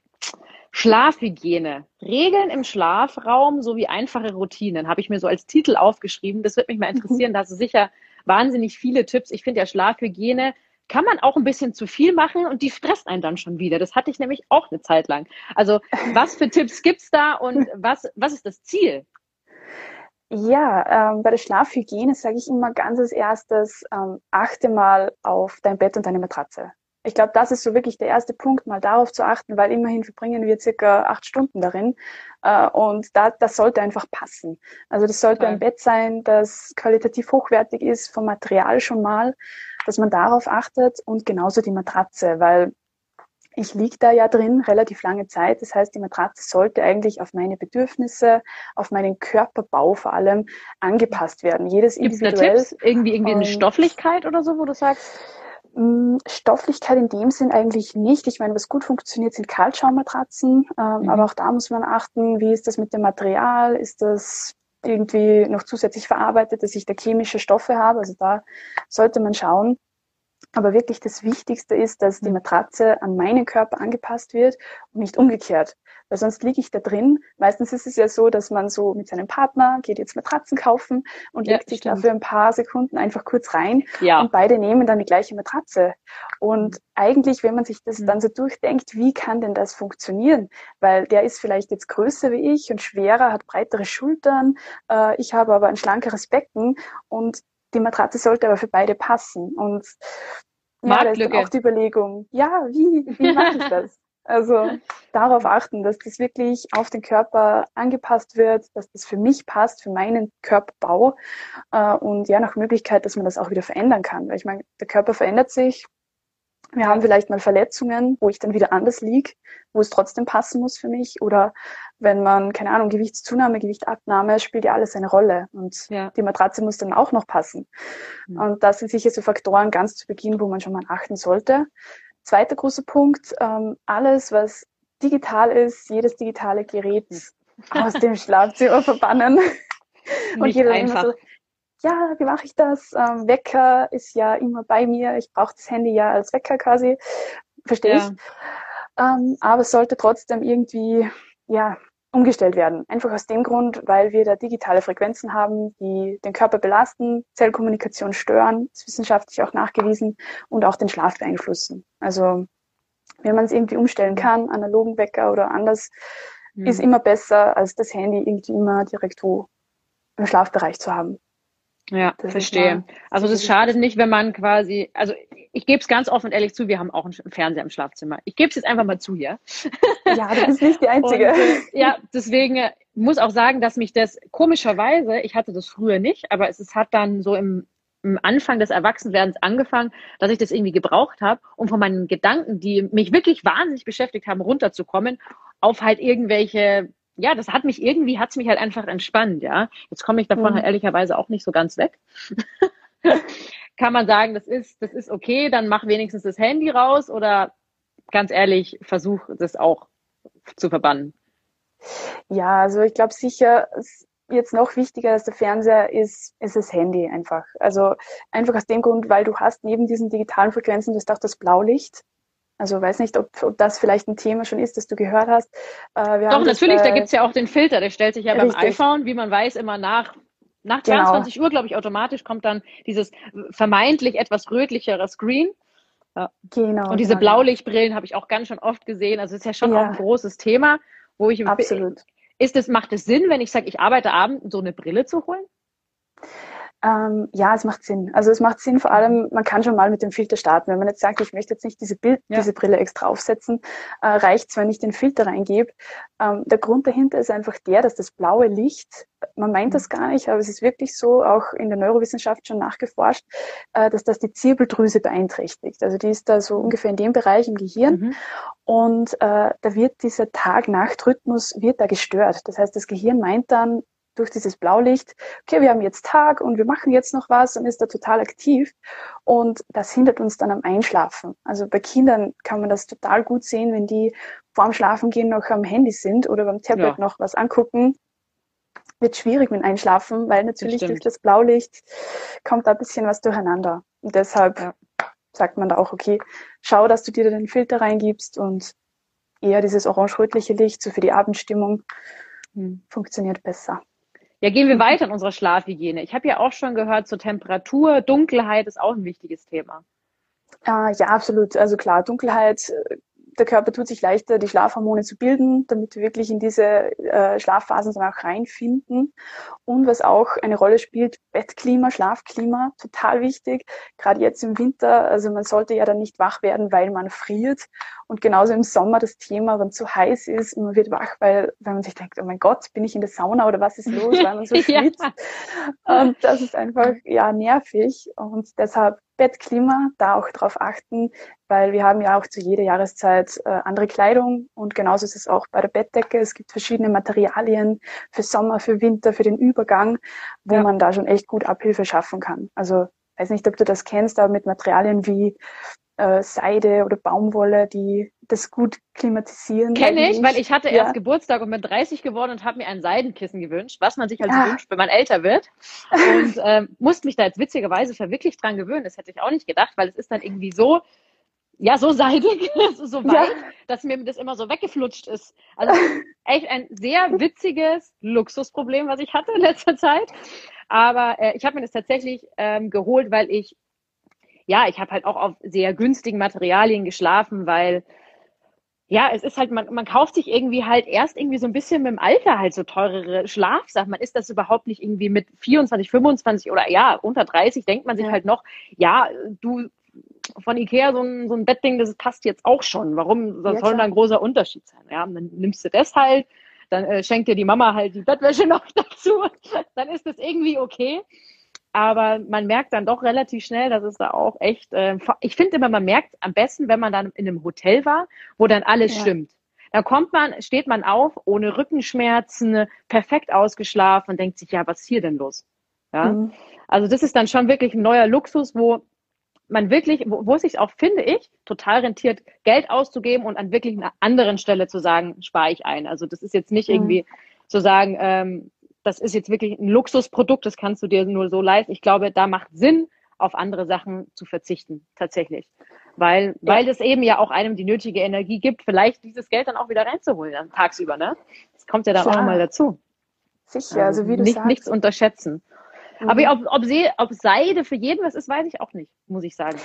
S1: Schlafhygiene. Regeln im Schlafraum sowie einfache Routinen habe ich mir so als Titel aufgeschrieben. Das wird mich mal interessieren. Da hast du sicher wahnsinnig viele Tipps. Ich finde ja Schlafhygiene kann man auch ein bisschen zu viel machen und die stresst einen dann schon wieder. Das hatte ich nämlich auch eine Zeit lang. Also was für Tipps gibt's da und was, was ist das Ziel?
S2: Ja, ähm, bei der Schlafhygiene sage ich immer ganz als erstes, ähm, achte mal auf dein Bett und deine Matratze. Ich glaube, das ist so wirklich der erste Punkt, mal darauf zu achten, weil immerhin verbringen wir circa acht Stunden darin. Äh, und da, das sollte einfach passen. Also das sollte okay. ein Bett sein, das qualitativ hochwertig ist, vom Material schon mal, dass man darauf achtet und genauso die Matratze, weil ich liege da ja drin relativ lange Zeit. Das heißt, die Matratze sollte eigentlich auf meine Bedürfnisse, auf meinen Körperbau vor allem angepasst werden. Jedes
S1: Gibt's individuell. Da Tipps? Irgendwie, irgendwie eine Stofflichkeit oder so, wo du sagst?
S2: Mm, Stofflichkeit in dem Sinn eigentlich nicht. Ich meine, was gut funktioniert, sind Kaltschaummatratzen. Ähm, mhm. Aber auch da muss man achten, wie ist das mit dem Material? Ist das irgendwie noch zusätzlich verarbeitet, dass ich da chemische Stoffe habe? Also da sollte man schauen. Aber wirklich das Wichtigste ist, dass die mhm. Matratze an meinen Körper angepasst wird und nicht umgekehrt. Weil sonst liege ich da drin. Meistens ist es ja so, dass man so mit seinem Partner geht jetzt Matratzen kaufen und ja, legt sich da für ein paar Sekunden einfach kurz rein ja. und beide nehmen dann die gleiche Matratze. Und eigentlich, wenn man sich das mhm. dann so durchdenkt, wie kann denn das funktionieren? Weil der ist vielleicht jetzt größer wie ich und schwerer, hat breitere Schultern. Äh, ich habe aber ein schlankeres Becken und die Matratze sollte aber für beide passen. Und Ja, da ist dann auch die Überlegung, ja, wie, wie mache ich das? Also darauf achten, dass das wirklich auf den Körper angepasst wird, dass das für mich passt, für meinen Körperbau äh, und ja nach Möglichkeit, dass man das auch wieder verändern kann. Weil ich meine, der Körper verändert sich. Wir haben vielleicht mal Verletzungen, wo ich dann wieder anders liege, wo es trotzdem passen muss für mich. Oder wenn man, keine Ahnung, Gewichtszunahme, Gewichtabnahme, spielt ja alles eine Rolle. Und ja. die Matratze muss dann auch noch passen. Mhm. Und das sind sicher so Faktoren ganz zu Beginn, wo man schon mal achten sollte. Zweiter großer Punkt, ähm, alles, was digital ist, jedes digitale Gerät aus dem Schlafzimmer verbannen.
S1: Und jeder einfach. immer so,
S2: ja, wie mache ich das? Ähm, Wecker ist ja immer bei mir. Ich brauche das Handy ja als Wecker quasi. Verstehe ja. ich. Ähm, aber es sollte trotzdem irgendwie, ja, umgestellt werden. Einfach aus dem Grund, weil wir da digitale Frequenzen haben, die den Körper belasten, Zellkommunikation stören, ist wissenschaftlich auch nachgewiesen und auch den Schlaf beeinflussen. Also wenn man es irgendwie umstellen kann, analogen Wecker oder anders, mhm. ist immer besser, als das Handy irgendwie immer direkt wo im Schlafbereich zu haben.
S1: Ja, das verstehe. Also das schadet nicht, wenn man quasi, also ich gebe es ganz offen und ehrlich zu, wir haben auch einen Fernseher im Schlafzimmer. Ich gebe es jetzt einfach mal zu hier.
S2: Ja, du bist nicht die Einzige.
S1: Und, äh, ja, deswegen äh, muss auch sagen, dass mich das komischerweise, ich hatte das früher nicht, aber es, es hat dann so im, im Anfang des Erwachsenwerdens angefangen, dass ich das irgendwie gebraucht habe, um von meinen Gedanken, die mich wirklich wahnsinnig beschäftigt haben, runterzukommen, auf halt irgendwelche ja, das hat mich irgendwie, hat es mich halt einfach entspannt, ja. Jetzt komme ich davon mhm. halt ehrlicherweise auch nicht so ganz weg. Kann man sagen, das ist, das ist okay, dann mach wenigstens das Handy raus oder ganz ehrlich, versuch das auch zu verbannen.
S2: Ja, also ich glaube sicher, jetzt noch wichtiger als der Fernseher ist, ist das Handy einfach. Also einfach aus dem Grund, weil du hast neben diesen digitalen Frequenzen, das ist auch das Blaulicht. Also weiß nicht, ob, ob das vielleicht ein Thema schon ist, das du gehört hast.
S1: Äh, Doch, natürlich, das, äh, da gibt's ja auch den Filter, der stellt sich ja richtig. beim iPhone, wie man weiß, immer nach nach 22 genau. Uhr, glaube ich, automatisch kommt dann dieses vermeintlich etwas rötlichere Screen. Ja. Genau. Und diese genau. Blaulichtbrillen habe ich auch ganz schon oft gesehen. Also es ist ja schon ja. auch ein großes Thema, wo ich
S2: absolut.
S1: Ist es macht es Sinn, wenn ich sage, ich arbeite abends, so eine Brille zu holen?
S2: Ähm, ja, es macht Sinn. Also es macht Sinn, vor allem, man kann schon mal mit dem Filter starten. Wenn man jetzt sagt, ich möchte jetzt nicht diese, Bild, ja. diese Brille extra aufsetzen, äh, reicht wenn ich den Filter reingebe. Ähm, der Grund dahinter ist einfach der, dass das blaue Licht, man meint das gar nicht, aber es ist wirklich so, auch in der Neurowissenschaft schon nachgeforscht, äh, dass das die Zirbeldrüse beeinträchtigt. Also die ist da so ungefähr in dem Bereich im Gehirn. Mhm. Und äh, da wird dieser Tag-Nacht-Rhythmus wird da gestört. Das heißt, das Gehirn meint dann, durch dieses Blaulicht, okay, wir haben jetzt Tag und wir machen jetzt noch was und ist da total aktiv. Und das hindert uns dann am Einschlafen. Also bei Kindern kann man das total gut sehen, wenn die vorm Schlafengehen noch am Handy sind oder beim Tablet ja. noch was angucken. Wird schwierig mit Einschlafen, weil natürlich das durch das Blaulicht kommt da ein bisschen was durcheinander. Und deshalb ja. sagt man da auch, okay, schau, dass du dir den Filter reingibst und eher dieses orange-rötliche Licht, so für die Abendstimmung, hm. funktioniert besser.
S1: Ja, gehen wir weiter in unserer Schlafhygiene. Ich habe ja auch schon gehört, zur Temperatur, Dunkelheit ist auch ein wichtiges Thema.
S2: Ah, ja, absolut. Also klar, Dunkelheit äh, der Körper tut sich leichter, die Schlafhormone zu bilden, damit wir wirklich in diese äh, Schlafphasen dann auch reinfinden. Und was auch eine Rolle spielt, Bettklima, Schlafklima, total wichtig. Gerade jetzt im Winter, also man sollte ja dann nicht wach werden, weil man friert. Und genauso im Sommer das Thema, wenn es zu heiß ist und man wird wach, weil, weil man sich denkt, oh mein Gott, bin ich in der Sauna oder was ist los, weil man so schwitzt. ja. Und das ist einfach, ja, nervig. Und deshalb Bettklima, da auch drauf achten, weil wir haben ja auch zu jeder Jahreszeit äh, andere Kleidung und genauso ist es auch bei der Bettdecke. Es gibt verschiedene Materialien für Sommer, für Winter, für den Übergang, wo ja. man da schon echt gut Abhilfe schaffen kann. Also weiß nicht, ob du das kennst, aber mit Materialien wie äh, Seide oder Baumwolle, die das gut klimatisieren.
S1: Kenne ich, weil ich hatte ja. erst Geburtstag und bin 30 geworden und habe mir ein Seidenkissen gewünscht, was man sich halt ja. wünscht, wenn man älter wird. Und ähm, musste mich da jetzt witzigerweise verwirklich dran gewöhnen. Das hätte ich auch nicht gedacht, weil es ist dann irgendwie so, ja, so seidig, so weit, ja. dass mir das immer so weggeflutscht ist. Also echt ein sehr witziges Luxusproblem, was ich hatte in letzter Zeit. Aber äh, ich habe mir das tatsächlich ähm, geholt, weil ich, ja, ich habe halt auch auf sehr günstigen Materialien geschlafen, weil ja, es ist halt, man, man kauft sich irgendwie halt erst irgendwie so ein bisschen mit dem Alter halt so teurere Schlafsachen. Man ist das überhaupt nicht irgendwie mit 24, 25 oder ja, unter 30 denkt man sich halt noch, ja, du von Ikea so ein, so ein Bettding, das passt jetzt auch schon. Warum ja, soll da ein großer Unterschied sein? Ja, dann nimmst du das halt, dann äh, schenkt dir die Mama halt die Bettwäsche noch dazu, dann ist das irgendwie okay. Aber man merkt dann doch relativ schnell, dass es da auch echt, äh, ich finde immer, man merkt am besten, wenn man dann in einem Hotel war, wo dann alles ja. stimmt. Da kommt man, steht man auf, ohne Rückenschmerzen, perfekt ausgeschlafen und denkt sich, ja, was ist hier denn los? Ja. Mhm. Also das ist dann schon wirklich ein neuer Luxus, wo man wirklich, wo, wo es sich auch, finde ich, total rentiert, Geld auszugeben und an wirklich einer anderen Stelle zu sagen, spare ich ein. Also das ist jetzt nicht mhm. irgendwie zu sagen, ähm, das ist jetzt wirklich ein Luxusprodukt, das kannst du dir nur so leisten. Ich glaube, da macht Sinn, auf andere Sachen zu verzichten, tatsächlich. Weil, ja. weil es eben ja auch einem die nötige Energie gibt, vielleicht dieses Geld dann auch wieder reinzuholen, dann tagsüber, ne? Das kommt ja dann Klar. auch nochmal dazu.
S2: Sicher, also wie du
S1: nicht,
S2: sagst.
S1: Nichts unterschätzen. Mhm. Aber ob, ob, See, ob Seide für jeden was ist, weiß ich auch nicht, muss ich sagen.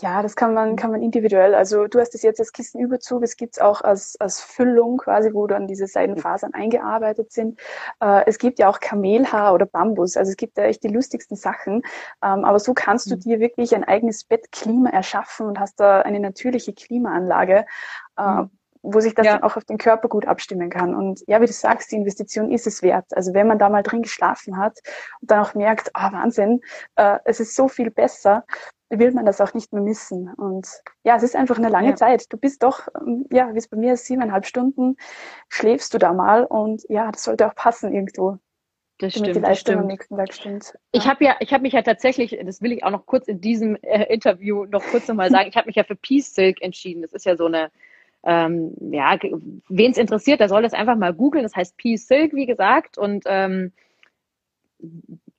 S2: Ja, das kann man, kann man individuell. Also du hast es jetzt als Kissenüberzug, es gibt's auch als, als Füllung quasi, wo dann diese Seidenfasern eingearbeitet sind. Äh, es gibt ja auch Kamelhaar oder Bambus. Also es gibt ja echt die lustigsten Sachen. Ähm, aber so kannst du mhm. dir wirklich ein eigenes Bettklima erschaffen und hast da eine natürliche Klimaanlage. Äh, mhm wo sich das ja. dann auch auf den Körper gut abstimmen kann. Und ja, wie du sagst, die Investition ist es wert. Also wenn man da mal drin geschlafen hat und dann auch merkt, ah oh, Wahnsinn, äh, es ist so viel besser, will man das auch nicht mehr missen. Und ja, es ist einfach eine lange ja. Zeit. Du bist doch, ähm, ja, wie es bei mir ist, siebeneinhalb Stunden schläfst du da mal und ja, das sollte auch passen irgendwo.
S1: Das stimmt, die Leistung das am nächsten Tag stimmt. Ich habe ja, ich habe mich ja tatsächlich, das will ich auch noch kurz in diesem äh, Interview noch kurz nochmal sagen, ich habe mich ja für Peace Silk entschieden. Das ist ja so eine ähm, ja, wen es interessiert, der soll das einfach mal googeln. Das heißt Pea Silk, wie gesagt, und ähm,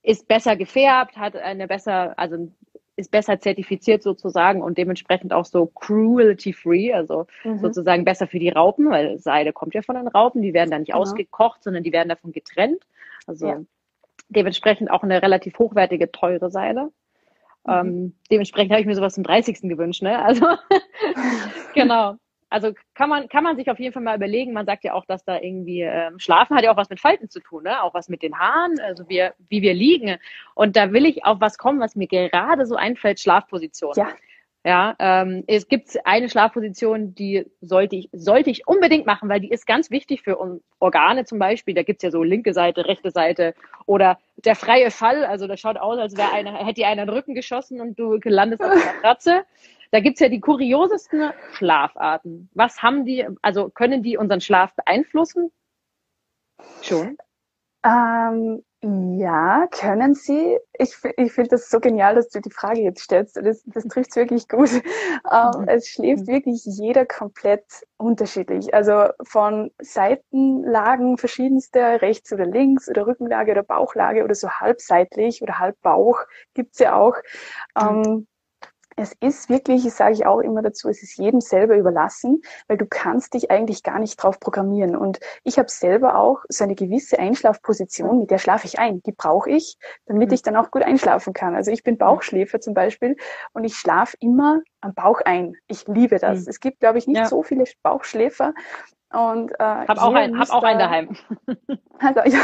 S1: ist besser gefärbt, hat eine besser, also ist besser zertifiziert sozusagen und dementsprechend auch so cruelty-free, also mhm. sozusagen besser für die Raupen, weil Seide kommt ja von den Raupen, die werden da nicht genau. ausgekocht, sondern die werden davon getrennt. Also ja. dementsprechend auch eine relativ hochwertige, teure Seide. Mhm. Ähm, dementsprechend habe ich mir sowas zum 30. gewünscht, ne? Also genau also kann man, kann man sich auf jeden Fall mal überlegen. Man sagt ja auch, dass da irgendwie ähm, Schlafen hat ja auch was mit Falten zu tun, ne? auch was mit den Haaren, also wir, wie wir liegen. Und da will ich auf was kommen, was mir gerade so einfällt, Schlafposition. Ja. Ja, ähm, es gibt eine Schlafposition, die sollte ich, sollte ich unbedingt machen, weil die ist ganz wichtig für Organe zum Beispiel. Da gibt's ja so linke Seite, rechte Seite oder der freie Fall. Also das schaut aus, als wäre einer, hätte dir einer den Rücken geschossen und du landest auf der Matratze. Da gibt's ja die kuriosesten Schlafarten. Was haben die, also können die unseren Schlaf beeinflussen?
S2: Schon. Ähm, ja, können sie. Ich, ich finde das so genial, dass du die Frage jetzt stellst. Das, das trifft wirklich gut. Ähm, mhm. Es schläft mhm. wirklich jeder komplett unterschiedlich. Also von Seitenlagen verschiedenste, rechts oder links oder Rückenlage oder Bauchlage oder so halbseitlich oder halbbauch gibt's ja auch. Mhm. Ähm, es ist wirklich, das sage ich auch immer dazu, es ist jedem selber überlassen, weil du kannst dich eigentlich gar nicht drauf programmieren. Und ich habe selber auch so eine gewisse Einschlafposition, mit der schlafe ich ein. Die brauche ich, damit mhm. ich dann auch gut einschlafen kann. Also ich bin Bauchschläfer zum Beispiel und ich schlafe immer am Bauch ein. Ich liebe das. Mhm. Es gibt, glaube ich, nicht ja. so viele Bauchschläfer. Und
S1: äh, hab auch, ein, hab auch einen daheim.
S2: Also ja,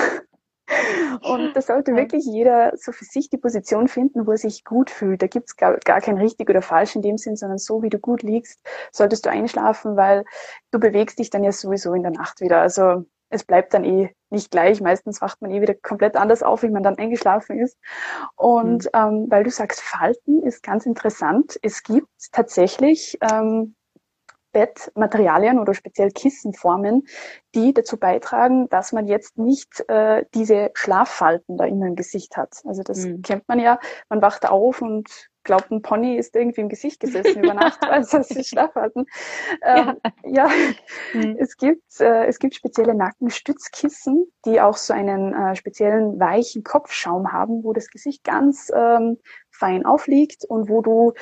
S2: und da sollte wirklich jeder so für sich die Position finden, wo er sich gut fühlt. Da gibt's gar, gar kein richtig oder falsch in dem Sinn, sondern so wie du gut liegst, solltest du einschlafen, weil du bewegst dich dann ja sowieso in der Nacht wieder. Also es bleibt dann eh nicht gleich. Meistens wacht man eh wieder komplett anders auf, wie man dann eingeschlafen ist. Und mhm. ähm, weil du sagst, Falten ist ganz interessant. Es gibt tatsächlich ähm, Bettmaterialien oder speziell Kissenformen, die dazu beitragen, dass man jetzt nicht äh, diese Schlaffalten da immer im Gesicht hat. Also das mhm. kennt man ja. Man wacht auf und glaubt, ein Pony ist irgendwie im Gesicht gesessen über Nacht, weil sie Schlaf hatten. Ähm, ja, ja. Mhm. es gibt äh, es gibt spezielle Nackenstützkissen, die auch so einen äh, speziellen weichen Kopfschaum haben, wo das Gesicht ganz ähm, fein aufliegt und wo du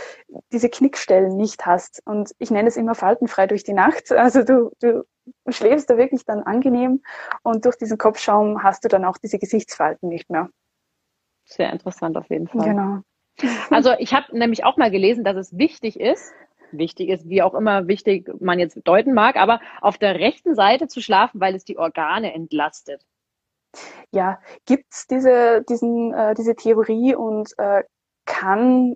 S2: diese Knickstellen nicht hast. Und ich nenne es immer faltenfrei durch die Nacht. Also du, du schläfst da wirklich dann angenehm und durch diesen Kopfschaum hast du dann auch diese Gesichtsfalten nicht mehr.
S1: Sehr interessant auf jeden Fall. Genau. Also ich habe nämlich auch mal gelesen, dass es wichtig ist, wichtig ist, wie auch immer wichtig man jetzt deuten mag, aber auf der rechten Seite zu schlafen, weil es die Organe entlastet.
S2: Ja, gibt's diese, diesen, äh, diese Theorie und äh, kann,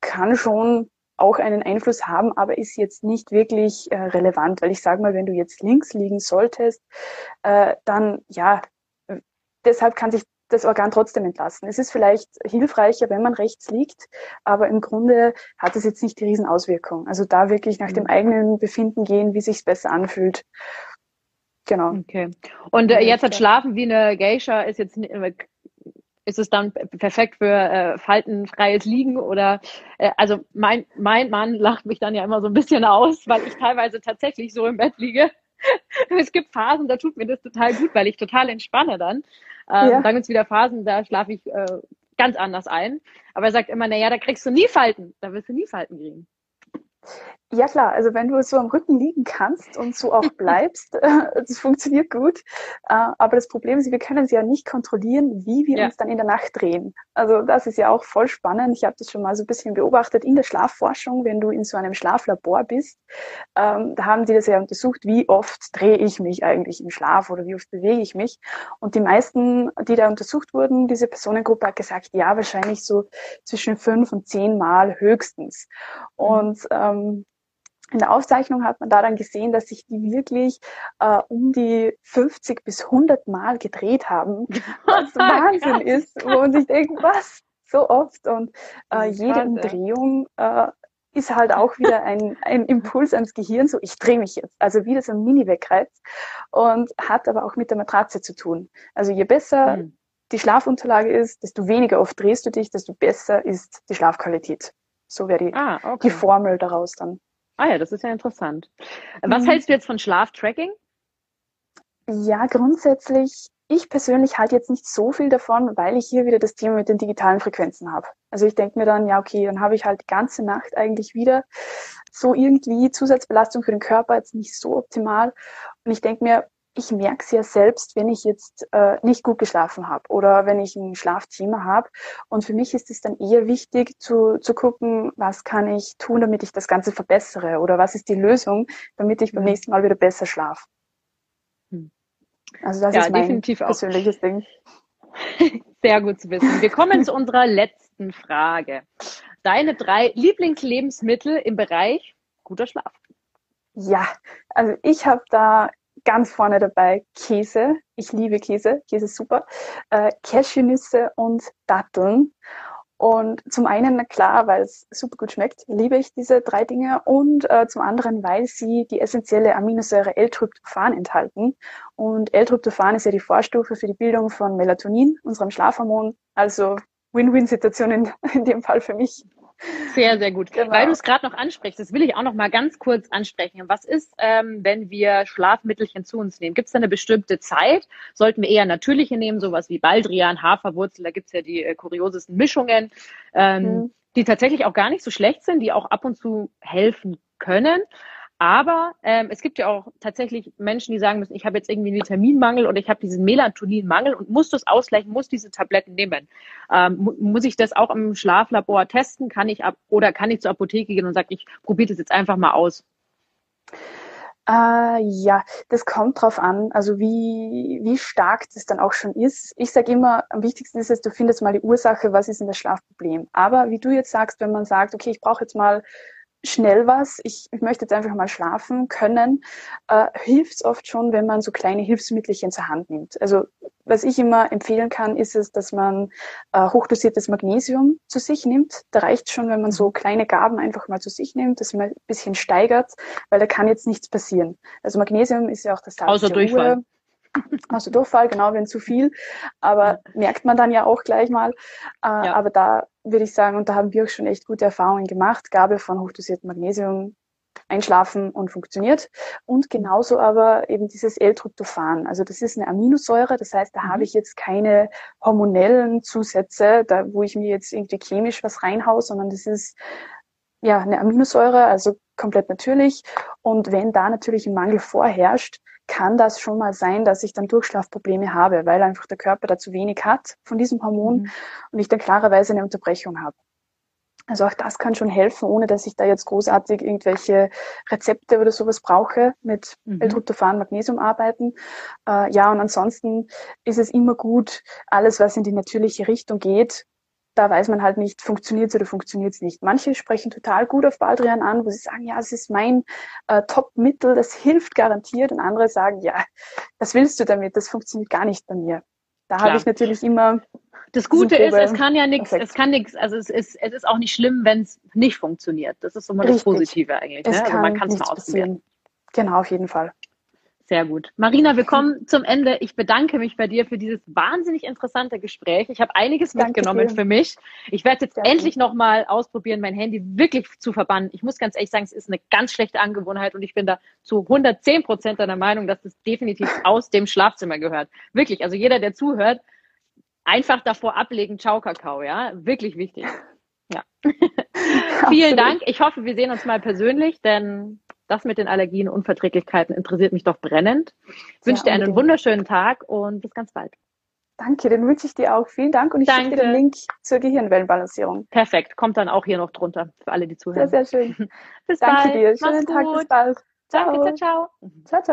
S2: kann schon auch einen Einfluss haben, aber ist jetzt nicht wirklich äh, relevant, weil ich sage mal, wenn du jetzt links liegen solltest, äh, dann ja, deshalb kann sich das Organ trotzdem entlassen. Es ist vielleicht hilfreicher, wenn man rechts liegt, aber im Grunde hat es jetzt nicht die Riesenauswirkung. Also da wirklich nach dem mhm. eigenen Befinden gehen, wie sich's besser anfühlt.
S1: Genau. Okay. Und äh, jetzt hat Schlafen wie eine Geisha ist jetzt äh, ist es dann perfekt für äh, faltenfreies Liegen oder äh, also mein mein Mann lacht mich dann ja immer so ein bisschen aus, weil ich teilweise tatsächlich so im Bett liege. es gibt Phasen, da tut mir das total gut, weil ich total entspanne dann. Ähm, ja. Dann gibt es wieder Phasen, da schlafe ich äh, ganz anders ein. Aber er sagt immer, naja, da kriegst du nie Falten, da wirst du nie Falten kriegen.
S2: Ja klar, also wenn du so am Rücken liegen kannst und so auch bleibst, das funktioniert gut. Äh, aber das Problem ist, wir können sie ja nicht kontrollieren, wie wir ja. uns dann in der Nacht drehen. Also das ist ja auch voll spannend. Ich habe das schon mal so ein bisschen beobachtet in der Schlafforschung, wenn du in so einem Schlaflabor bist. Ähm, da haben die das ja untersucht, wie oft drehe ich mich eigentlich im Schlaf oder wie oft bewege ich mich. Und die meisten, die da untersucht wurden, diese Personengruppe hat gesagt, ja, wahrscheinlich so zwischen fünf und zehn Mal höchstens. Mhm. Und ähm, in der Aufzeichnung hat man da dann gesehen, dass sich die wirklich äh, um die 50 bis 100 Mal gedreht haben, was Wahnsinn ist, wo man sich denkt, was, so oft und äh, jede Umdrehung äh, ist halt auch wieder ein, ein Impuls ans Gehirn, so ich drehe mich jetzt, also wieder so ein Mini-Weckreiz und hat aber auch mit der Matratze zu tun. Also je besser mhm. die Schlafunterlage ist, desto weniger oft drehst du dich, desto besser ist die Schlafqualität. So wäre die, ah, okay. die Formel daraus dann.
S1: Ah ja, das ist ja interessant. Was mhm. hältst du jetzt von Schlaftracking?
S2: Ja, grundsätzlich, ich persönlich halte jetzt nicht so viel davon, weil ich hier wieder das Thema mit den digitalen Frequenzen habe. Also ich denke mir dann, ja, okay, dann habe ich halt die ganze Nacht eigentlich wieder so irgendwie Zusatzbelastung für den Körper, jetzt nicht so optimal. Und ich denke mir, ich merke es ja selbst, wenn ich jetzt äh, nicht gut geschlafen habe oder wenn ich ein Schlafthema habe. Und für mich ist es dann eher wichtig zu, zu gucken, was kann ich tun, damit ich das Ganze verbessere oder was ist die Lösung, damit ich beim mhm. nächsten Mal wieder besser schlafe. Hm. Also das ja, ist mein definitiv persönliches auch. Ding.
S1: Sehr gut zu wissen. Wir kommen zu unserer letzten Frage. Deine drei Lieblingslebensmittel im Bereich guter Schlaf.
S2: Ja, also ich habe da ganz vorne dabei Käse. Ich liebe Käse. Käse ist super. Äh, Cashewnüsse und Datteln. Und zum einen, klar, weil es super gut schmeckt, liebe ich diese drei Dinge. Und äh, zum anderen, weil sie die essentielle Aminosäure L-Tryptophan enthalten. Und L-Tryptophan ist ja die Vorstufe für die Bildung von Melatonin, unserem Schlafhormon. Also Win-Win-Situation in, in dem Fall für mich.
S1: Sehr, sehr gut. Genau. Weil du es gerade noch ansprichst, das will ich auch noch mal ganz kurz ansprechen. Was ist, ähm, wenn wir Schlafmittelchen zu uns nehmen? Gibt es da eine bestimmte Zeit? Sollten wir eher natürliche nehmen, sowas wie Baldrian, Haferwurzel, da gibt es ja die äh, kuriosesten Mischungen, ähm, mhm. die tatsächlich auch gar nicht so schlecht sind, die auch ab und zu helfen können. Aber ähm, es gibt ja auch tatsächlich Menschen, die sagen müssen, ich habe jetzt irgendwie einen Vitaminmangel oder ich habe diesen Melatoninmangel und muss das ausgleichen, muss diese Tabletten nehmen. Ähm, mu muss ich das auch im Schlaflabor testen? Kann ich ab oder kann ich zur Apotheke gehen und sagen, ich probiere das jetzt einfach mal aus?
S2: Äh, ja, das kommt drauf an, also wie, wie stark das dann auch schon ist. Ich sage immer, am wichtigsten ist es, du findest mal die Ursache, was ist denn das Schlafproblem. Aber wie du jetzt sagst, wenn man sagt, okay, ich brauche jetzt mal schnell was, ich, ich möchte jetzt einfach mal schlafen können, äh, hilft es oft schon, wenn man so kleine Hilfsmittelchen zur Hand nimmt. Also was ich immer empfehlen kann, ist es, dass man äh, hochdosiertes Magnesium zu sich nimmt. Da reicht schon, wenn man so kleine Gaben einfach mal zu sich nimmt, dass man ein bisschen steigert, weil da kann jetzt nichts passieren. Also Magnesium ist ja auch das
S1: Salz Außer Durchfall. Ruhe.
S2: Also Durchfall, genau, wenn zu viel. Aber merkt man dann ja auch gleich mal. Äh, ja. Aber da würde ich sagen, und da haben wir auch schon echt gute Erfahrungen gemacht. Gabe von hochdosiertem Magnesium, einschlafen und funktioniert. Und genauso aber eben dieses L-Tryptophan. Also das ist eine Aminosäure, das heißt, da mhm. habe ich jetzt keine hormonellen Zusätze, da, wo ich mir jetzt irgendwie chemisch was reinhaue, sondern das ist ja eine Aminosäure, also komplett natürlich. Und wenn da natürlich ein Mangel vorherrscht, kann das schon mal sein, dass ich dann Durchschlafprobleme habe, weil einfach der Körper da zu wenig hat von diesem Hormon mhm. und ich dann klarerweise eine Unterbrechung habe. Also auch das kann schon helfen, ohne dass ich da jetzt großartig irgendwelche Rezepte oder sowas brauche, mit mhm. L-Tryptophan, Magnesium arbeiten. Äh, ja, und ansonsten ist es immer gut, alles, was in die natürliche Richtung geht, da weiß man halt nicht, funktioniert es oder funktioniert es nicht. Manche sprechen total gut auf Baldrian an, wo sie sagen, ja, es ist mein äh, Top-Mittel, das hilft garantiert. Und andere sagen, ja, was willst du damit? Das funktioniert gar nicht bei mir. Da habe ich natürlich immer.
S1: Das Gute ist, es kann ja nichts, es kann nichts, also es ist, es ist auch nicht schlimm, wenn es nicht funktioniert. Das ist immer das Positive eigentlich.
S2: Ne? Also man kann es mal ausprobieren. Genau, auf jeden Fall.
S1: Sehr gut. Marina, wir kommen zum Ende. Ich bedanke mich bei dir für dieses wahnsinnig interessante Gespräch. Ich habe einiges Danke mitgenommen für mich. Ich werde jetzt Danke. endlich nochmal ausprobieren, mein Handy wirklich zu verbannen. Ich muss ganz ehrlich sagen, es ist eine ganz schlechte Angewohnheit und ich bin da zu 110 Prozent deiner Meinung, dass das definitiv aus dem Schlafzimmer gehört. Wirklich. Also jeder, der zuhört, einfach davor ablegen. Ciao, Kakao. Ja, wirklich wichtig. Ja. Vielen Dank. Ich hoffe, wir sehen uns mal persönlich, denn das mit den Allergien und Unverträglichkeiten interessiert mich doch brennend. Ich wünsche dir einen wunderschönen Tag und bis ganz bald.
S2: Danke, den wünsche ich dir auch. Vielen Dank und ich schicke dir den Link zur Gehirnwellenbalancierung.
S1: Perfekt, kommt dann auch hier noch drunter für alle, die zuhören.
S2: Sehr, sehr schön.
S1: bis
S2: Danke
S1: bald.
S2: dir. Schönen Mach's Tag, gut. bis bald.
S1: Ciao. Danke, ciao, ciao.
S2: Ciao, ciao.